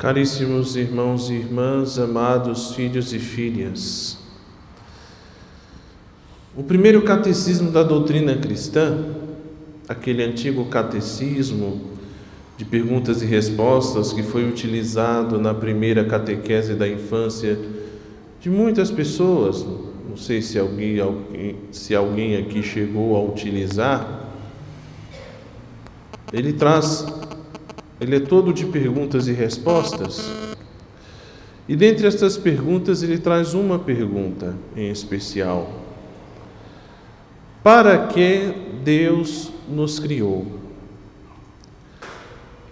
Caríssimos irmãos e irmãs, amados filhos e filhas, o primeiro catecismo da doutrina cristã, aquele antigo catecismo de perguntas e respostas que foi utilizado na primeira catequese da infância de muitas pessoas, não sei se alguém, se alguém aqui chegou a utilizar, ele traz ele é todo de perguntas e respostas. E dentre estas perguntas, ele traz uma pergunta em especial: Para que Deus nos criou?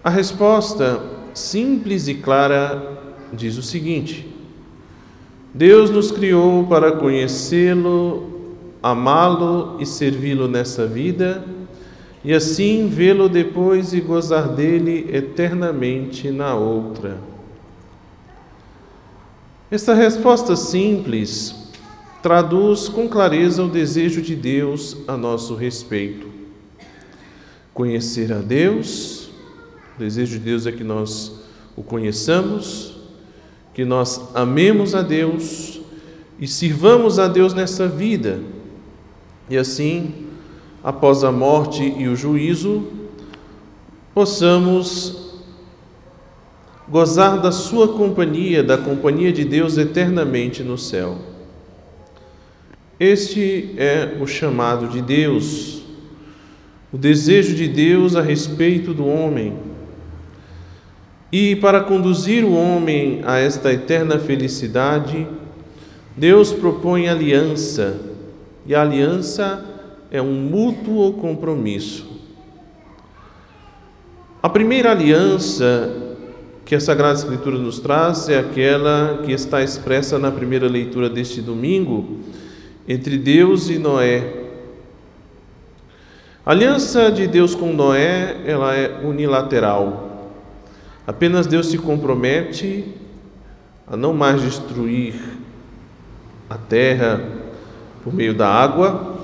A resposta simples e clara diz o seguinte: Deus nos criou para conhecê-lo, amá-lo e servi-lo nessa vida e assim vê-lo depois e gozar dele eternamente na outra. Esta resposta simples traduz com clareza o desejo de Deus a nosso respeito. Conhecer a Deus, o desejo de Deus é que nós o conheçamos, que nós amemos a Deus e sirvamos a Deus nessa vida. E assim, após a morte e o juízo, possamos gozar da Sua companhia, da companhia de Deus eternamente no céu. Este é o chamado de Deus, o desejo de Deus a respeito do homem. E para conduzir o homem a esta eterna felicidade, Deus propõe aliança, e a aliança é um mútuo compromisso. A primeira aliança que a Sagrada Escritura nos traz é aquela que está expressa na primeira leitura deste domingo entre Deus e Noé. A aliança de Deus com Noé, ela é unilateral. Apenas Deus se compromete a não mais destruir a terra por meio da água,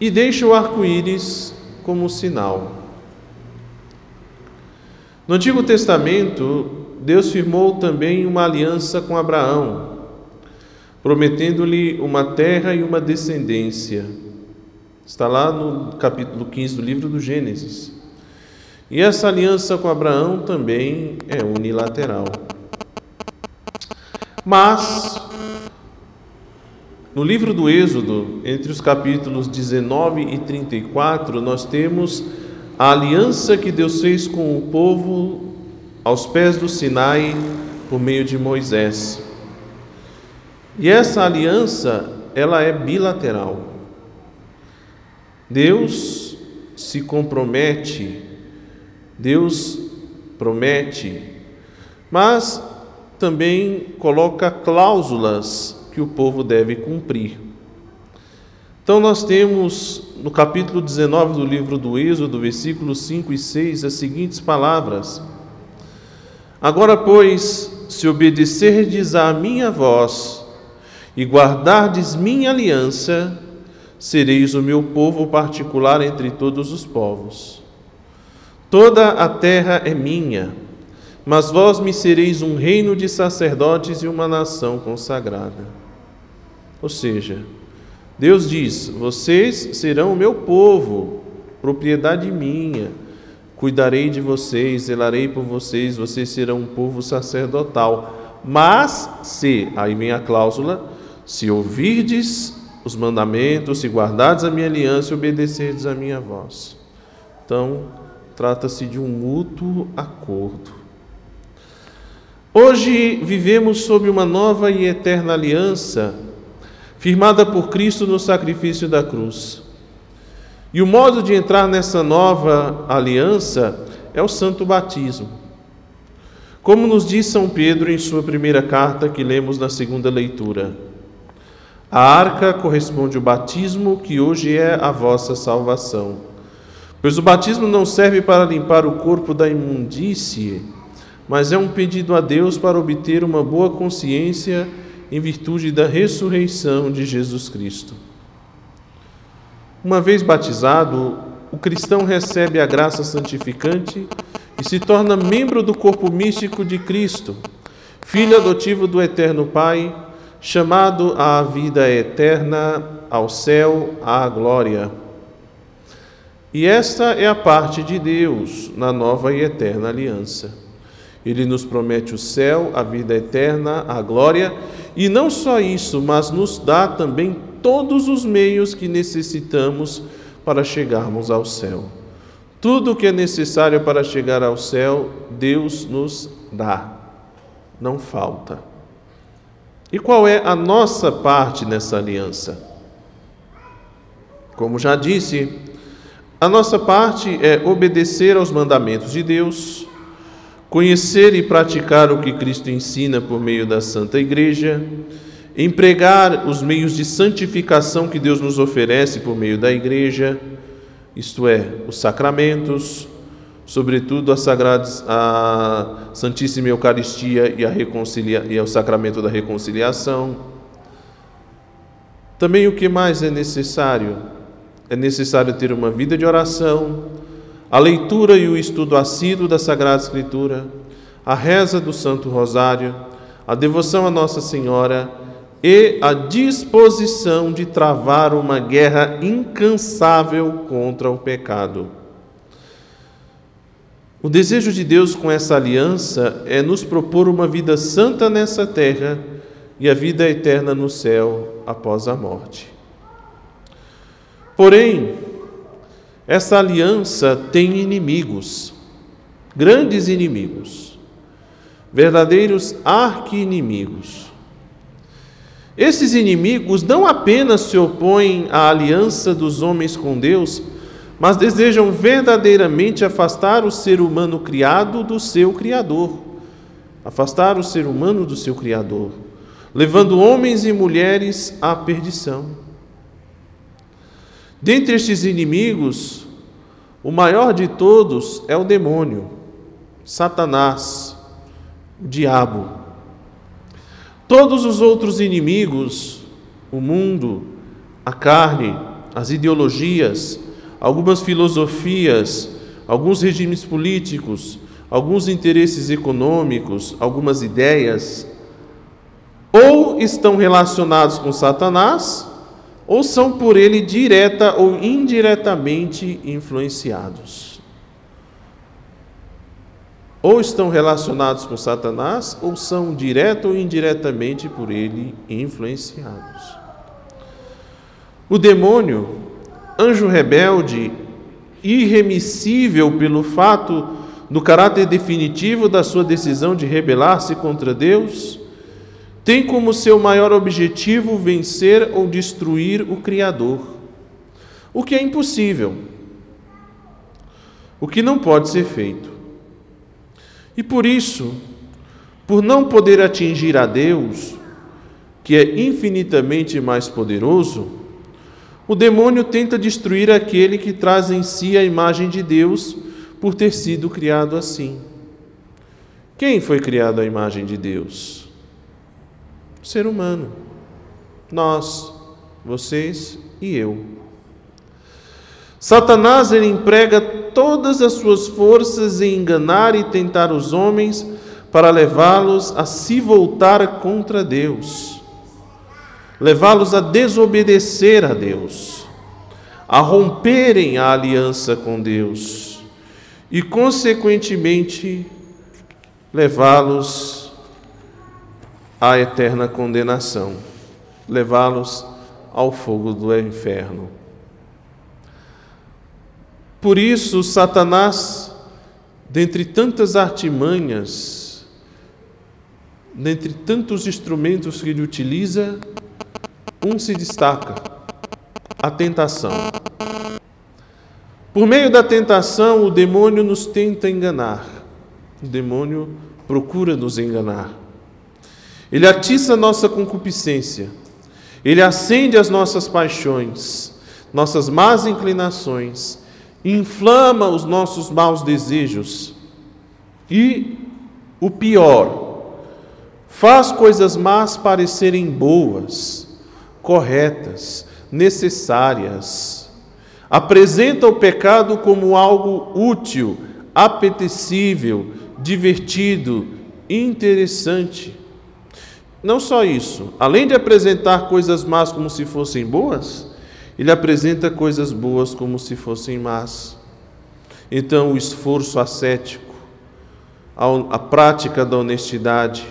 e deixa o arco-íris como sinal. No Antigo Testamento, Deus firmou também uma aliança com Abraão, prometendo-lhe uma terra e uma descendência. Está lá no capítulo 15 do livro do Gênesis. E essa aliança com Abraão também é unilateral. Mas no livro do Êxodo, entre os capítulos 19 e 34, nós temos a aliança que Deus fez com o povo aos pés do Sinai por meio de Moisés. E essa aliança, ela é bilateral. Deus se compromete, Deus promete, mas também coloca cláusulas que o povo deve cumprir. Então, nós temos no capítulo 19 do livro do Êxodo, versículos 5 e 6, as seguintes palavras: Agora, pois, se obedecerdes à minha voz e guardardes minha aliança, sereis o meu povo particular entre todos os povos. Toda a terra é minha, mas vós me sereis um reino de sacerdotes e uma nação consagrada. Ou seja, Deus diz: Vocês serão o meu povo, propriedade minha. Cuidarei de vocês, zelarei por vocês, vocês serão um povo sacerdotal. Mas se, aí vem a cláusula, se ouvirdes os mandamentos, se guardardes a minha aliança e obedecerdes a minha voz. Então, trata-se de um mútuo acordo. Hoje vivemos sob uma nova e eterna aliança firmada por Cristo no sacrifício da cruz. E o modo de entrar nessa nova aliança é o santo batismo. Como nos diz São Pedro em sua primeira carta que lemos na segunda leitura. A arca corresponde ao batismo que hoje é a vossa salvação. Pois o batismo não serve para limpar o corpo da imundície, mas é um pedido a Deus para obter uma boa consciência em virtude da ressurreição de Jesus Cristo. Uma vez batizado, o cristão recebe a graça santificante e se torna membro do corpo místico de Cristo, filho adotivo do Eterno Pai, chamado à vida eterna, ao céu, à glória. E esta é a parte de Deus na nova e eterna aliança. Ele nos promete o céu, a vida eterna, a glória, e não só isso, mas nos dá também todos os meios que necessitamos para chegarmos ao céu. Tudo o que é necessário para chegar ao céu, Deus nos dá, não falta. E qual é a nossa parte nessa aliança? Como já disse, a nossa parte é obedecer aos mandamentos de Deus, conhecer e praticar o que Cristo ensina por meio da Santa Igreja, empregar os meios de santificação que Deus nos oferece por meio da Igreja, isto é, os sacramentos, sobretudo a, sagrada, a Santíssima Eucaristia e, a reconcilia, e o sacramento da reconciliação. Também o que mais é necessário? É necessário ter uma vida de oração, a leitura e o estudo assíduo da Sagrada Escritura, a reza do Santo Rosário, a devoção a Nossa Senhora e a disposição de travar uma guerra incansável contra o pecado. O desejo de Deus com essa aliança é nos propor uma vida santa nessa terra e a vida eterna no céu após a morte. Porém, essa aliança tem inimigos, grandes inimigos, verdadeiros arqui-inimigos. Esses inimigos não apenas se opõem à aliança dos homens com Deus, mas desejam verdadeiramente afastar o ser humano criado do seu Criador, afastar o ser humano do seu Criador, levando homens e mulheres à perdição. Dentre estes inimigos, o maior de todos é o demônio, Satanás, o diabo. Todos os outros inimigos, o mundo, a carne, as ideologias, algumas filosofias, alguns regimes políticos, alguns interesses econômicos, algumas ideias, ou estão relacionados com Satanás, ou são por ele direta ou indiretamente influenciados ou estão relacionados com Satanás, ou são direto ou indiretamente por ele influenciados. O demônio, anjo rebelde, irremissível pelo fato do caráter definitivo da sua decisão de rebelar-se contra Deus, tem como seu maior objetivo vencer ou destruir o Criador, o que é impossível, o que não pode ser feito. E por isso, por não poder atingir a Deus, que é infinitamente mais poderoso, o demônio tenta destruir aquele que traz em si a imagem de Deus por ter sido criado assim. Quem foi criado à imagem de Deus? Ser humano. Nós, vocês e eu. Satanás ele emprega todas as suas forças em enganar e tentar os homens para levá-los a se voltar contra Deus, levá-los a desobedecer a Deus, a romperem a aliança com Deus e, consequentemente, levá-los à eterna condenação, levá-los ao fogo do inferno. Por isso, Satanás, dentre tantas artimanhas, dentre tantos instrumentos que ele utiliza, um se destaca: a tentação. Por meio da tentação, o demônio nos tenta enganar. O demônio procura nos enganar. Ele atiça nossa concupiscência. Ele acende as nossas paixões, nossas más inclinações inflama os nossos maus desejos e, o pior, faz coisas más parecerem boas, corretas, necessárias. Apresenta o pecado como algo útil, apetecível, divertido, interessante. Não só isso, além de apresentar coisas más como se fossem boas, ele apresenta coisas boas como se fossem más. Então, o esforço ascético, a, prática da honestidade,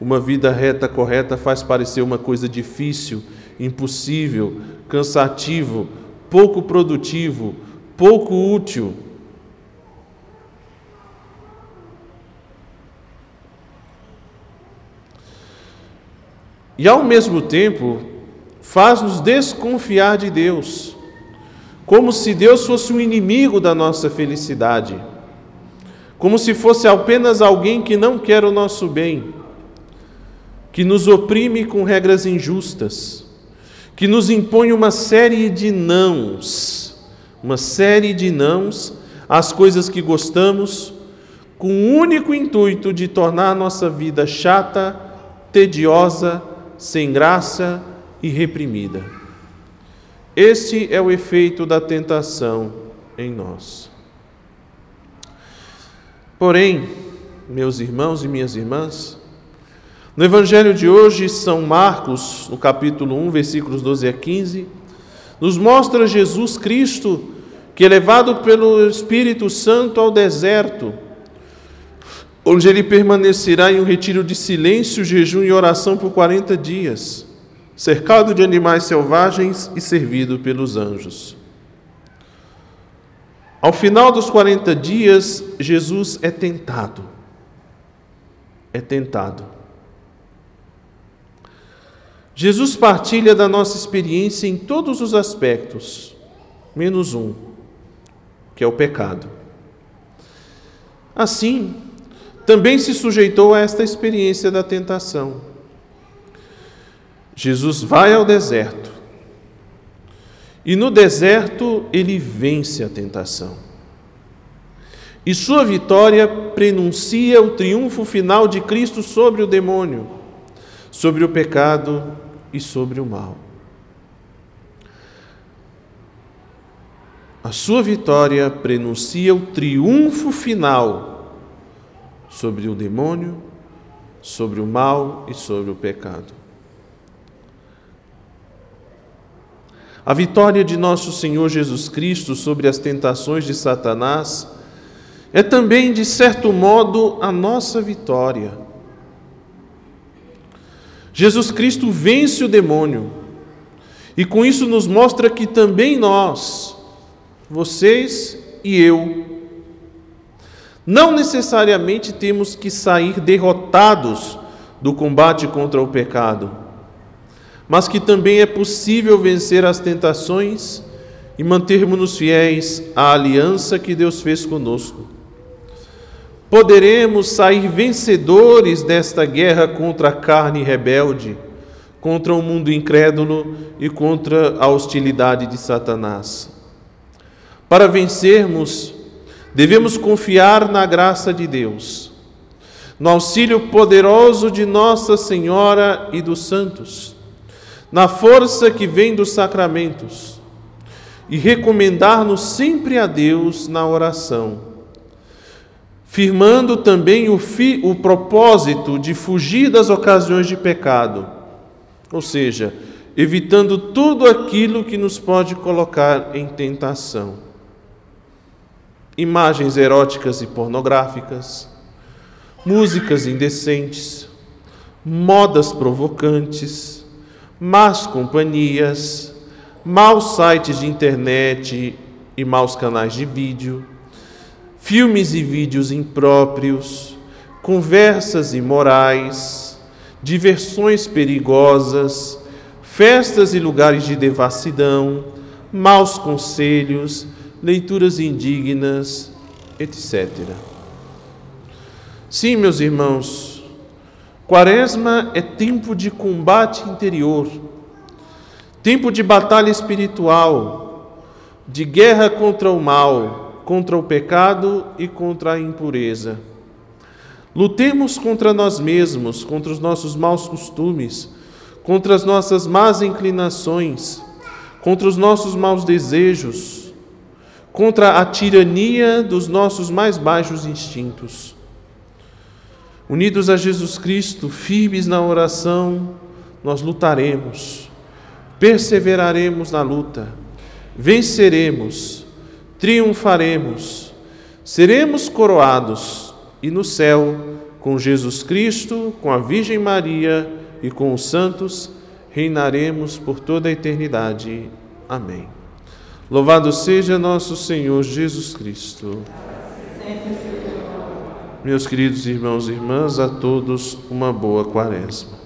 uma vida reta, correta, faz parecer uma coisa difícil, impossível, cansativo, pouco produtivo, pouco útil. E ao mesmo tempo, faz-nos desconfiar de Deus, como se Deus fosse um inimigo da nossa felicidade, como se fosse apenas alguém que não quer o nosso bem, que nos oprime com regras injustas, que nos impõe uma série de nãos, uma série de nãos às coisas que gostamos, com o único intuito de tornar a nossa vida chata, tediosa, sem graça e reprimida. Este é o efeito da tentação em nós. Porém, meus irmãos e minhas irmãs, no Evangelho de hoje, São Marcos, no capítulo 1, versículos 12 a 15, nos mostra Jesus Cristo que é levado pelo Espírito Santo ao deserto, onde ele permanecerá em um retiro de silêncio, jejum e oração por 40 dias, cercado de animais selvagens e servido pelos anjos. Ao final dos 40 dias, Jesus é tentado. É tentado. Jesus partilha da nossa experiência em todos os aspectos, menos um, que é o pecado. Assim, também se sujeitou a esta experiência da tentação. Jesus vai ao deserto e no deserto ele vence a tentação. E sua vitória prenuncia o triunfo final de Cristo sobre o demônio, sobre o pecado e sobre o mal. A sua vitória prenuncia o triunfo final sobre o demônio, sobre o mal e sobre o pecado. A vitória de nosso Senhor Jesus Cristo sobre as tentações de Satanás é também, de certo modo, a nossa vitória. Jesus Cristo vence o demônio e com isso nos mostra que também nós, vocês e eu, não necessariamente temos que sair derrotados do combate contra o pecado, mas que também é possível vencer as tentações e mantermos-nos fiéis à aliança que Deus fez conosco poderemos sair vencedores desta guerra contra a carne rebelde, contra o mundo incrédulo e contra a hostilidade de Satanás. Para vencermos, devemos confiar na graça de Deus, no auxílio poderoso de Nossa Senhora e dos santos, na força que vem dos sacramentos, e recomendar-nos sempre a Deus na oração firmando também o, fi, o propósito de fugir das ocasiões de pecado, ou seja, evitando tudo aquilo que nos pode colocar em tentação. Imagens eróticas e pornográficas, músicas indecentes, modas provocantes, más companhias, maus sites de internet e maus canais de vídeo filmes e vídeos impróprios, conversas imorais, diversões perigosas, festas e lugares de devassidão, maus conselhos, leituras indignas, etc. Sim, meus irmãos, Quaresma é tempo de combate interior, tempo de batalha espiritual, de guerra contra o mal contra o pecado e contra a impureza. Lutemos contra nós mesmos, contra os nossos maus costumes, contra as nossas más inclinações, contra os nossos maus desejos, contra a tirania dos nossos mais baixos instintos. Unidos a Jesus Cristo, firmes na oração, nós lutaremos, perseveraremos na luta, venceremos, triunfaremos, seremos coroados e no céu, com Jesus Cristo, com a Virgem Maria e com os santos, reinaremos por toda a eternidade. Amém. Louvado seja nosso Senhor Jesus Cristo. Meus queridos irmãos e irmãs, a todos uma boa quaresma.